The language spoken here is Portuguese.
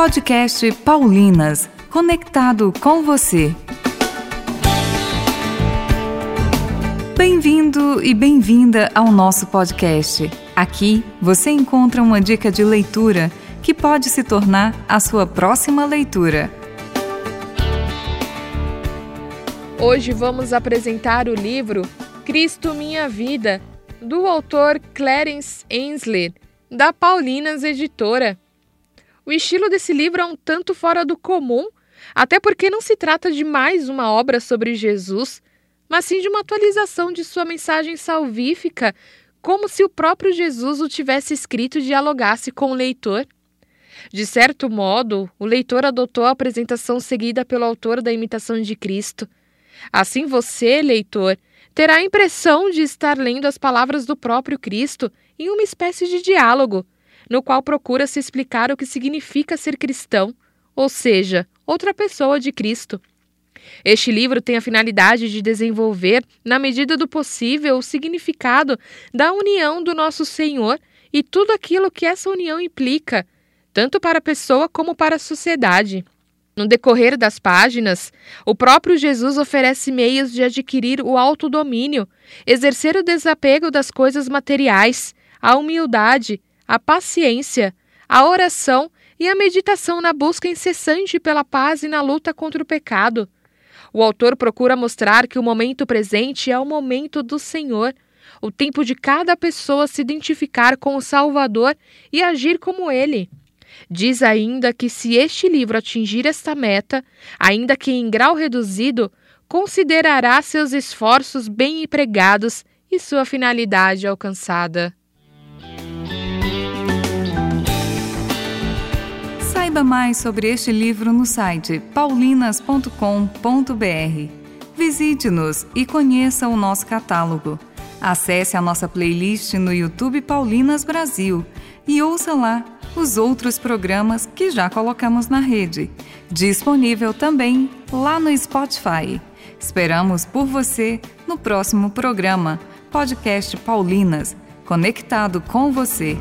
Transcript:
Podcast Paulinas, conectado com você. Bem-vindo e bem-vinda ao nosso podcast. Aqui você encontra uma dica de leitura que pode se tornar a sua próxima leitura. Hoje vamos apresentar o livro Cristo Minha Vida, do autor Clarence Ainsler, da Paulinas Editora. O estilo desse livro é um tanto fora do comum, até porque não se trata de mais uma obra sobre Jesus, mas sim de uma atualização de sua mensagem salvífica, como se o próprio Jesus o tivesse escrito e dialogasse com o leitor. De certo modo, o leitor adotou a apresentação seguida pelo autor da imitação de Cristo. Assim você, leitor, terá a impressão de estar lendo as palavras do próprio Cristo em uma espécie de diálogo, no qual procura se explicar o que significa ser cristão, ou seja, outra pessoa de Cristo. Este livro tem a finalidade de desenvolver, na medida do possível, o significado da união do nosso Senhor e tudo aquilo que essa união implica, tanto para a pessoa como para a sociedade. No decorrer das páginas, o próprio Jesus oferece meios de adquirir o autodomínio, exercer o desapego das coisas materiais, a humildade, a paciência, a oração e a meditação na busca incessante pela paz e na luta contra o pecado. O autor procura mostrar que o momento presente é o momento do Senhor, o tempo de cada pessoa se identificar com o Salvador e agir como ele. Diz ainda que se este livro atingir esta meta, ainda que em grau reduzido, considerará seus esforços bem empregados e sua finalidade alcançada. Saiba mais sobre este livro no site paulinas.com.br. Visite-nos e conheça o nosso catálogo. Acesse a nossa playlist no YouTube Paulinas Brasil e ouça lá os outros programas que já colocamos na rede. Disponível também lá no Spotify. Esperamos por você no próximo programa, Podcast Paulinas, conectado com você.